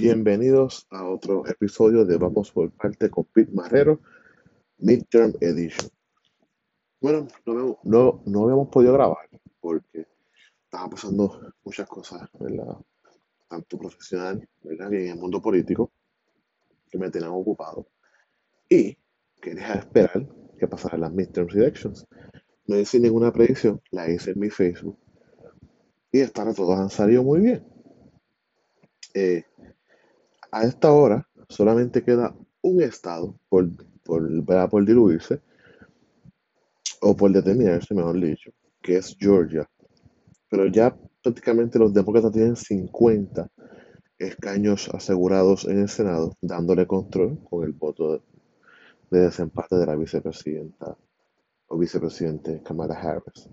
Bienvenidos a otro episodio de Vamos por parte con Pete Marrero, Midterm Edition. Bueno, no, habíamos- no, no habíamos podido grabar porque estaban pasando muchas cosas, ¿verdad? Tanto profesional. Y en el mundo político, que me tenían ocupado. Y quería esperar que pasaran las midterm elections. No hice ninguna predicción, la hice en mi Facebook. Y hasta ahora han salido muy bien. Eh, a esta hora solamente queda un estado por, por, por diluirse, o por determinarse, mejor dicho, que es Georgia. Pero ya prácticamente los demócratas tienen 50 escaños asegurados en el Senado, dándole control con el voto de, de desempate de la vicepresidenta o vicepresidente Kamala Harris.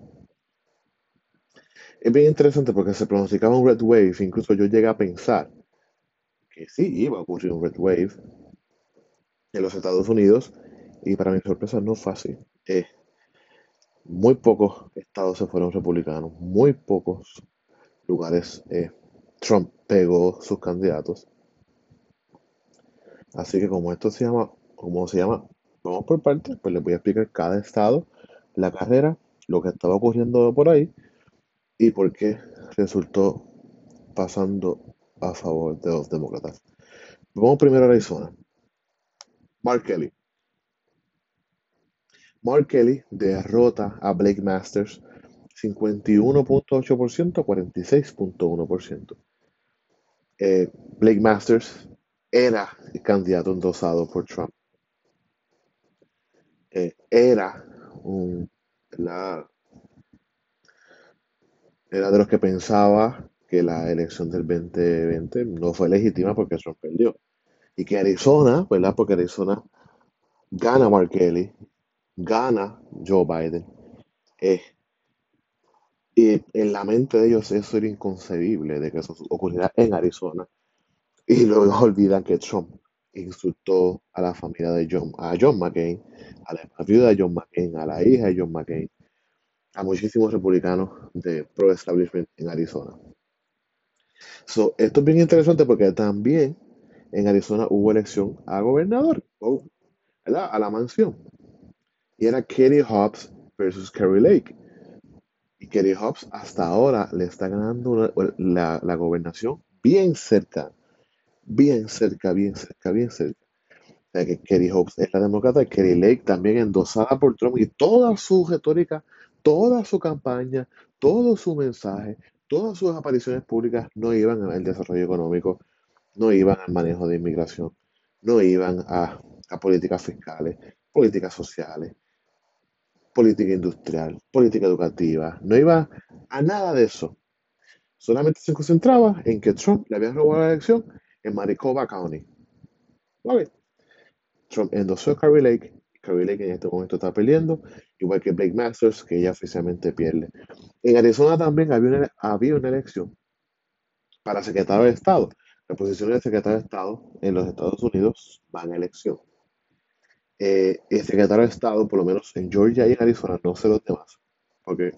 Es bien interesante porque se pronosticaba un red wave, incluso yo llegué a pensar que sí iba a ocurrir un red wave en los Estados Unidos y para mi sorpresa no fue así. Eh, muy pocos estados se fueron republicanos, muy pocos lugares eh, Trump pegó sus candidatos. Así que como esto se llama, como se llama, vamos por partes, pues les voy a explicar cada estado, la carrera, lo que estaba ocurriendo por ahí y por qué resultó pasando a favor de los demócratas. Vamos primero a Arizona. Mark Kelly. Mark Kelly derrota a Blake Masters 51.8% a 46.1%. Eh, Blake Masters era el candidato endosado por Trump. Eh, era un, la, era de los que pensaba que la elección del 2020 no fue legítima porque Trump perdió. Y que Arizona, ¿verdad? Porque Arizona gana Mark Kelly, gana Joe Biden. Eh, y en la mente de ellos eso era inconcebible de que eso ocurriera en Arizona. Y luego olvidan que Trump insultó a la familia de John, a John McCain, a la viuda de John McCain, a la hija de John McCain, a muchísimos republicanos de pro-establishment en Arizona. So, esto es bien interesante porque también en Arizona hubo elección a gobernador. A la mansión. Y era Katie Hobbs versus Kerry Lake. Y Katie Hobbs hasta ahora le está ganando la, gobernación bien cerca, bien cerca, bien cerca, bien cerca. O sea que Katie Hobbs es la demócrata Kerry Lake también endosada por Trump y toda su retórica, toda su campaña, todo su mensaje, todas sus apariciones públicas no iban al desarrollo económico, no iban al manejo de inmigración, no iban a, políticas fiscales, políticas sociales, política industrial, política educativa, no iba a nada de eso. Solamente se concentraba en que Trump le había robado la elección en Maricopa County. Ok. Trump endosó a Carrie Lake. Carrie Lake en este momento está perdiendo, igual que Blake Masters, que ella oficialmente pierde. En Arizona también había una, había una elección para secretario de Estado. Las posiciones de secretario de Estado en los Estados Unidos van a elección. Eh, el secretario de Estado, por lo menos en Georgia y en Arizona, no sé los demás, porque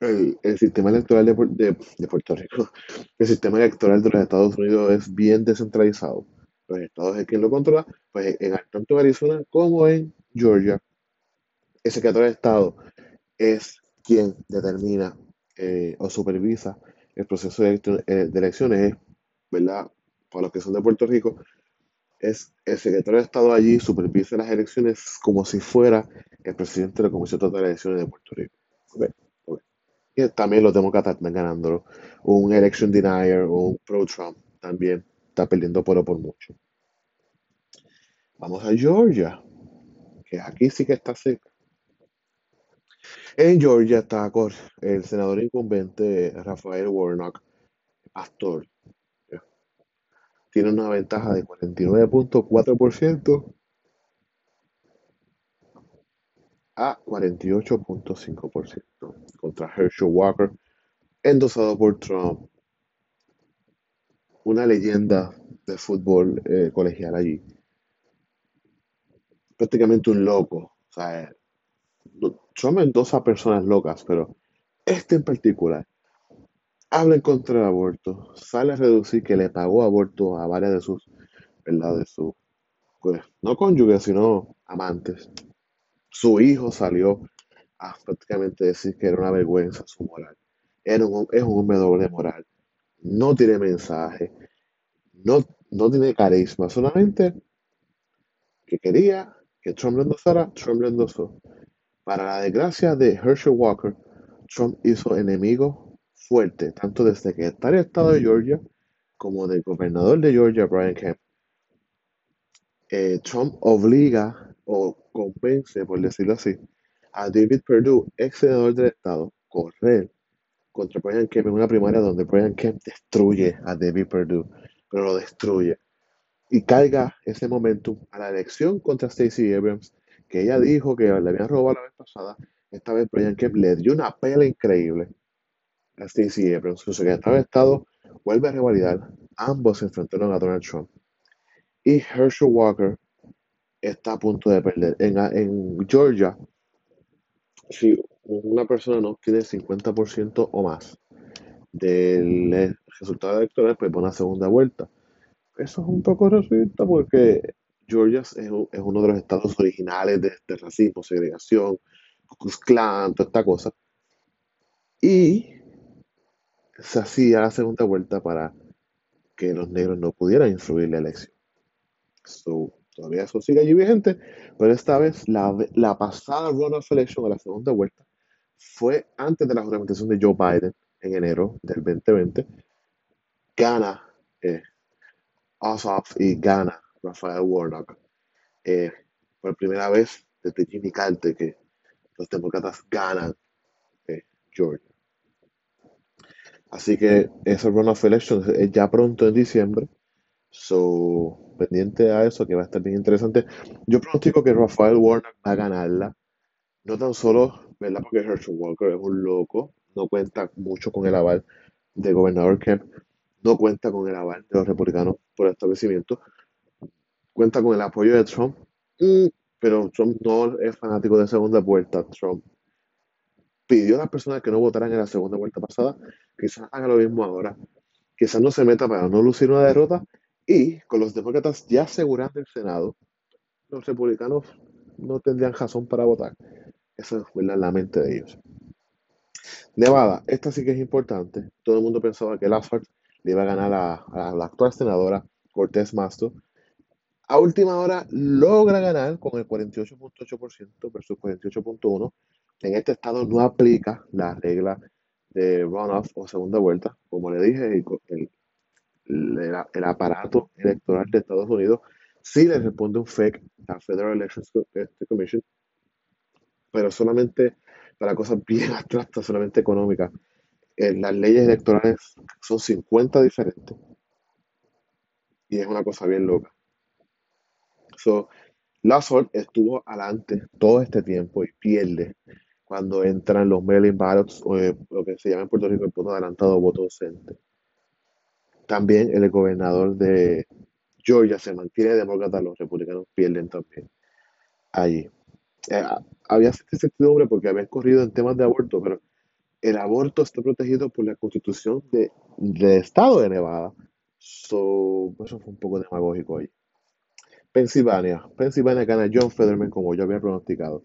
el, el sistema electoral de, de- de Puerto Rico, el sistema electoral de los Estados Unidos es bien descentralizado. Los estados es quien lo controla, pues en, tanto Arizona como en Georgia, el secretario de Estado es quien determina eh, o supervisa el proceso de, eh, de elecciones, es, ¿verdad? Para los que son de Puerto Rico, es el secretario de Estado allí supervisa las elecciones como si fuera el presidente de la Comisión Total de Elecciones de Puerto Rico. Ok, ok. Y también los demócratas están ganando. Un election denier o un pro-Trump también está perdiendo por, por mucho. Vamos a Georgia, que aquí sí que está cerca. En Georgia está el senador incumbente Rafael Warnock, pastor. Tiene una ventaja de 49.4% a 48.5% contra Herschel Walker, endosado por Trump, una leyenda de fútbol eh, colegial allí. Prácticamente un loco. O sea, Trump endosa a personas locas, pero este en particular habla en contra del aborto, sale a reducir que le pagó aborto a varias de sus, ¿verdad? De sus, pues, no cónyuges, sino amantes. Su hijo salió a prácticamente decir que era una vergüenza su moral. Era un, es un hombre moral. No tiene mensaje. No, no tiene carisma. Solamente que quería que Trump lo endosara, Trump lo endosó. Para la desgracia de Herschel Walker, Trump hizo enemigo fuerte, tanto desde que está en el estado de Georgia como del gobernador de Georgia, Brian Kemp. Eh, Trump obliga o convence, por decirlo así, a David Perdue, ex senador del estado, correr contra Brian Kemp en una primaria donde Brian Kemp destruye a David Perdue, pero lo destruye. Y carga ese momentum a la elección contra Stacey Abrams, que ella dijo que le habían robado la vez pasada. Esta vez Brian Kemp le dio una pela increíble a Stacey Abrams. Su secretario de Estado vuelve a revalidar. Ambos se enfrentaron a Donald Trump. Y Herschel Walker está a punto de perder. En, en Georgia, si una persona no tiene 50% o más del resultado electoral, pues pone una segunda vuelta. Eso es un poco racista porque Georgia es, es uno de los estados originales de, racismo, segregación, Ku Klan, toda esta cosa. Y se hacía la segunda vuelta para que los negros no pudieran influir la elección. So, todavía eso sigue allí vigente, pero esta vez la, la pasada runoff election, a la segunda vuelta, fue antes de la juramentación de Joe Biden en enero del 2020. Gana eh, Ossoff y gana Rafael Warnock. Eh, por primera vez desde Jimmy Carter que los demócratas ganan eh, Georgia. Así que ese runoff election es ya pronto en diciembre. So, pendiente a eso, que va a estar bien interesante. Yo pronostico que Rafael Warnock va a ganarla. No tan solo, ¿verdad? Porque Herschel Walker es un loco. No cuenta mucho con el aval del gobernador Kemp. No cuenta con el aval de los republicanos por establecimiento. Cuenta con el apoyo de Trump. Mm, pero Trump no es fanático de segunda vuelta. Trump pidió a las personas que no votaran en la segunda vuelta pasada, quizás haga lo mismo ahora. Quizás no se meta para no lucir una derrota y con los demócratas ya asegurando el Senado, los republicanos no tendrían razón para votar. Eso es la mente de ellos. Nevada, esta sí que es importante. Todo el mundo pensaba que Lafayette le iba a ganar a, la actual senadora Cortés Masto. A última hora logra ganar con el 48.8% versus 48.1%. En este estado no aplica la regla de runoff o segunda vuelta. Como le dije, el, el, el aparato electoral de Estados Unidos sí le responde un FEC a Federal Elections este, Commission, pero solamente para cosas bien abstractas, solamente económicas. Eh, las leyes electorales son 50 diferentes y es una cosa bien loca. So, Lassard estuvo adelante todo este tiempo y pierde cuando entran los mail-in ballots o eh, lo que se llama en Puerto Rico el voto adelantado voto docente. También el gobernador de Georgia se mantiene demócrata, los republicanos pierden también allí. Eh, había cierta incertidumbre porque habían corrido en temas de aborto, pero el aborto está protegido por la constitución de, del estado de Nevada. So, eso fue un poco demagógico ahí. Pensilvania. Pensilvania gana John Federman como yo había pronosticado.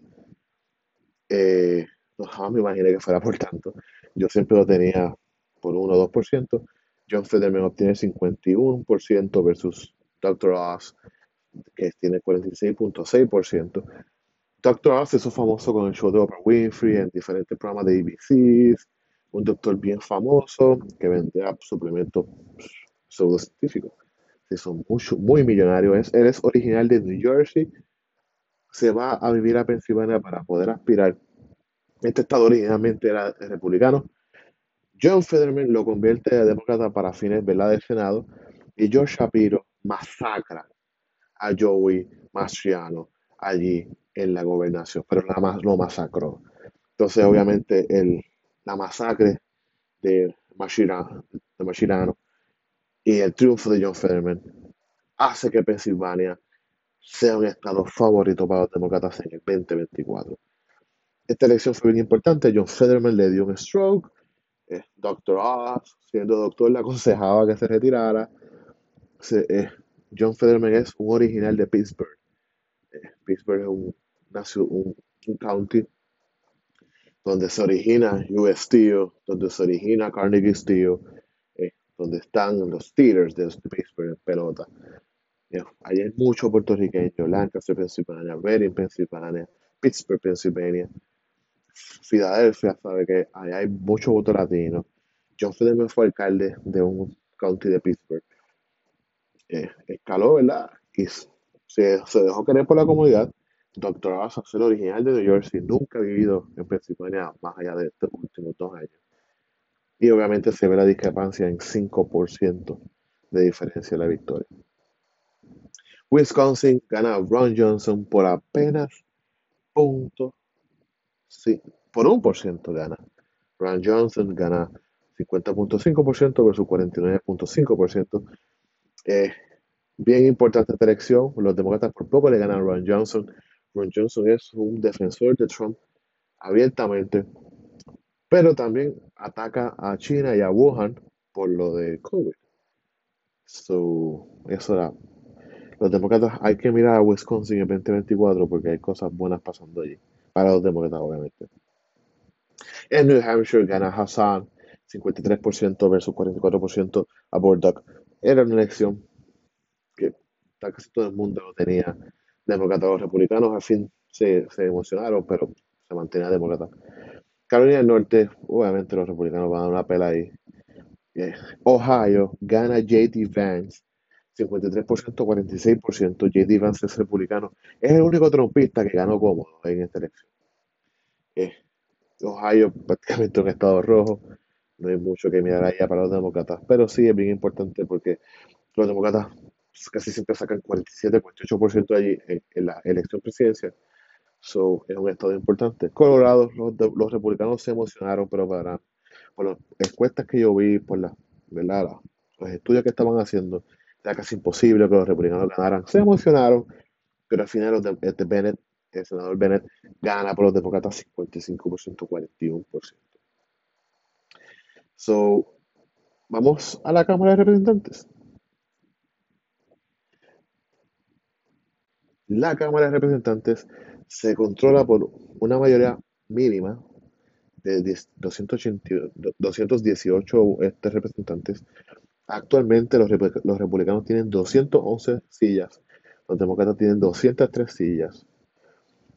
Eh, no me imaginé que fuera por tanto. Yo siempre lo tenía por 1 o 2%. John Federman obtiene 51% versus Dr. Oz, que tiene 46.6%. Dr. Oz es famoso con el show de Oprah Winfrey en diferentes programas de ABC, un doctor bien famoso que vendía suplementos pseudocientíficos. Mucho, muy millonarios. Él es original de New Jersey. Se va a vivir a Pensilvania para poder aspirar. Este estado originalmente era republicano. John Federman lo convierte a demócrata para fines ¿verdad? del Senado. Y George Shapiro masacra a Joey Mastriano allí en la gobernación, pero nada más lo masacró. Entonces, obviamente, el, la masacre de Mastriano, de y el triunfo de John Federman hace que Pensilvania sea un estado favorito para los demócratas en el 2024. Esta elección fue bien importante. John Federman le dio un stroke Eh, Dr. Oz, siendo doctor, le aconsejaba que se retirara. Eh, John Fetterman es un original de Pittsburgh. Eh, Pittsburgh es un, county donde se origina US Steel, donde se origina Carnegie Steel, eh, donde están los Steelers de Pittsburgh en pelota. Allá hay mucho puertorriqueño, Lancaster, Pensilvania, Reading, Pensilvania, Pittsburgh, Pennsylvania, Filadelfia, sabe que allá hay mucho voto latino. John Fetterman fue alcalde de un county de Pittsburgh. Escaló, ¿verdad? Y se, se dejó querer por la comunidad. Doctor Oz, el original de New Jersey, nunca ha vivido en Pensilvania más allá de estos últimos dos años. Y obviamente se ve la discrepancia en 5% de diferencia en la victoria. Wisconsin gana Ron Johnson por apenas punto, sí, por un por ciento gana. Ron Johnson gana 50.5% versus 49.5%. Eh, bien importante esta elección. Los demócratas por poco le ganan a Ron Johnson. Ron Johnson es un defensor de Trump abiertamente, pero también ataca a China y a Wuhan por lo de COVID. So, eso era. Los demócratas hay que mirar a Wisconsin en 2024 porque hay cosas buenas pasando allí. Para los demócratas, obviamente. En New Hampshire gana Hassan 53% versus 44% a Bordock. Era una elección que casi todo el mundo lo tenía demócrata. Los republicanos al fin se, se emocionaron, pero se mantenía demócrata. Carolina del Norte, obviamente los republicanos van a dar una pela ahí. Eh, Ohio gana JD Vance 53%, 46%. JD Vance es republicano. Es el único trompista que ganó cómodo en esta elección. Eh, Ohio prácticamente un estado rojo. No hay mucho que mirar allá para los demócratas, pero sí es bien importante porque los demócratas casi siempre sacan 47, 48% allí en, la elección presidencial. So, es un estado importante. Colorado, los, los republicanos se emocionaron, pero para, por las encuestas que yo vi, por la, ¿verdad? Los estudios que estaban haciendo, era casi imposible que los republicanos ganaran. Se emocionaron, pero al final los de- este el senador Bennett, gana por los demócratas 55%, 41%. So, vamos a la Cámara de Representantes. La Cámara de Representantes se controla por una mayoría mínima de 10 280 218 este, representantes. Actualmente los, repu- los republicanos tienen 211 sillas, los demócratas tienen 203 sillas.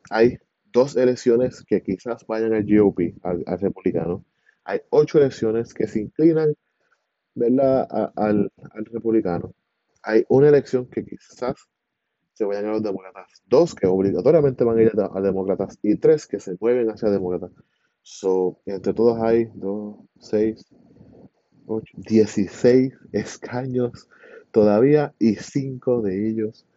Hay dos elecciones que quizás vayan al GOP, al republicano. Hay ocho elecciones que se inclinan, ¿verdad? al, republicano. Hay una elección que quizás se vayan a los demócratas, dos que obligatoriamente van a ir a, a demócratas y tres que se mueven hacia demócratas. So, entre todos hay dos, seis, ocho, 16 escaños todavía y cinco de ellos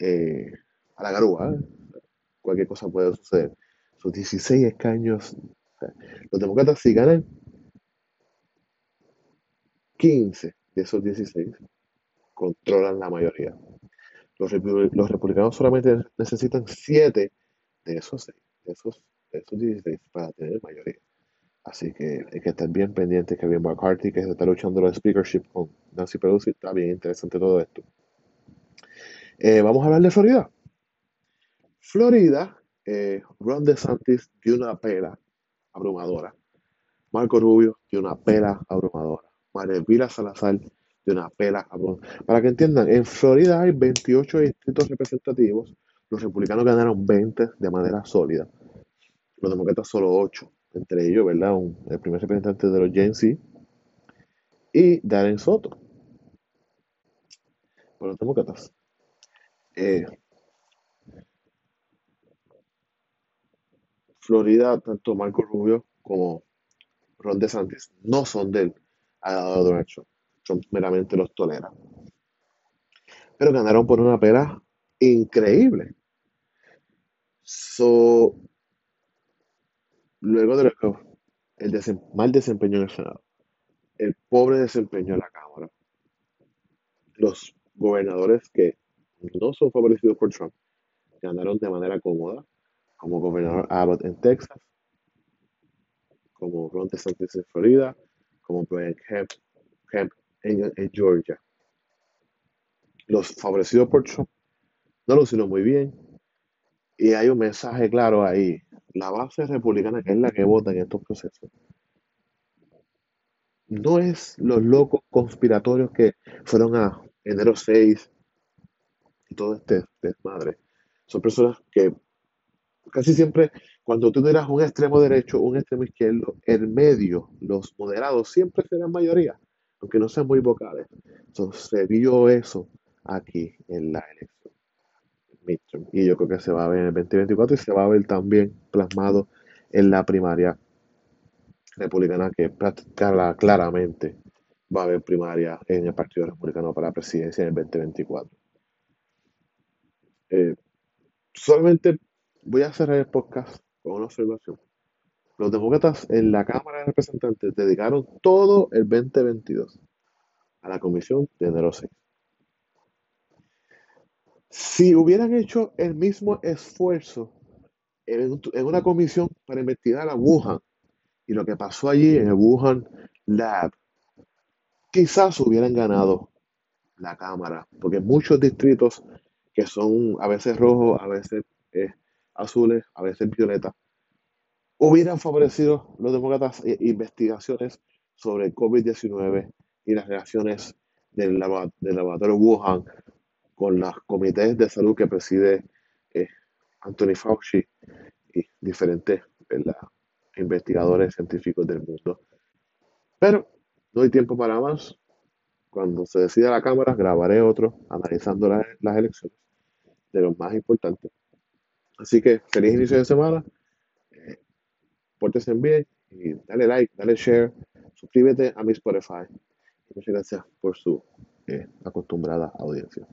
eh, a la garúa. ¿eh? Cualquier cosa puede suceder. Son 16 escaños. Los demócratas si ganan 15 de esos 16, controlan la mayoría. Los, los republicanos solamente necesitan 7 de esos 6, de esos, de esos 16 para tener mayoría. Así que hay que estar bien pendiente que bien McCarthy, que se está luchando la speakership con Nancy Pelosi, está bien interesante todo esto. Eh, vamos a hablar de Florida. Florida, eh, Ron DeSantis dio una pela abrumadora. Marco Rubio dio una pela abrumadora. María Elvira Salazar dio una pela abrumadora. Para que entiendan, en Florida hay 28 distritos representativos. Los republicanos ganaron 20 de manera sólida. Los demócratas solo 8. Entre ellos, ¿verdad? El primer representante de los Gen Z y Darren Soto por los demócratas. Eh, Florida, tanto Marco Rubio como Ron DeSantis no son del lado de Donald Trump. Trump meramente los tolera. Pero ganaron por una pela increíble. So, luego de lo el mal desempeño en el Senado, el pobre desempeño en la Cámara, los gobernadores que no son favorecidos por Trump ganaron de manera cómoda, como gobernador Abbott en Texas, como Ron DeSantis en Florida, como Brian Kemp, Kemp en, Georgia. Los favorecidos por Trump no lo hicieron muy bien y hay un mensaje claro ahí. La base republicana, que es la que vota en estos procesos, no es los locos conspiratorios que fueron a enero 6 y todo este desmadre. Son personas que casi siempre, cuando tú dirás un extremo derecho, un extremo izquierdo, el medio, los moderados, siempre serán mayoría, aunque no sean muy vocales. Entonces se vio eso aquí en la elección. Y yo creo que se va a ver en el 2024 y se va a ver también plasmado en la primaria republicana que claramente va a haber primaria en el Partido Republicano para la presidencia en el 2024. Eh, solamente voy a cerrar el podcast con una observación. Los demócratas en la Cámara de Representantes dedicaron todo el 2022 a la comisión de enero 6. Si hubieran hecho el mismo esfuerzo en, una comisión para investigar a Wuhan y lo que pasó allí en el Wuhan Lab, quizás hubieran ganado la Cámara, porque muchos distritos que son a veces rojos, a veces eh, azules, a veces violetas, hubieran favorecido los demócratas eh, investigaciones sobre el COVID-19 y las relaciones del, laboratorio Wuhan con los comités de salud que preside eh, Anthony Fauci y diferentes investigadores científicos del mundo. Pero no hay tiempo para más. Cuando se decida la Cámara, grabaré otro analizando las elecciones de los más importantes. Así que feliz inicio de semana. Eh, pórtense bien y dale like, dale share, suscríbete a mi Spotify. Muchas gracias por su eh, acostumbrada audiencia.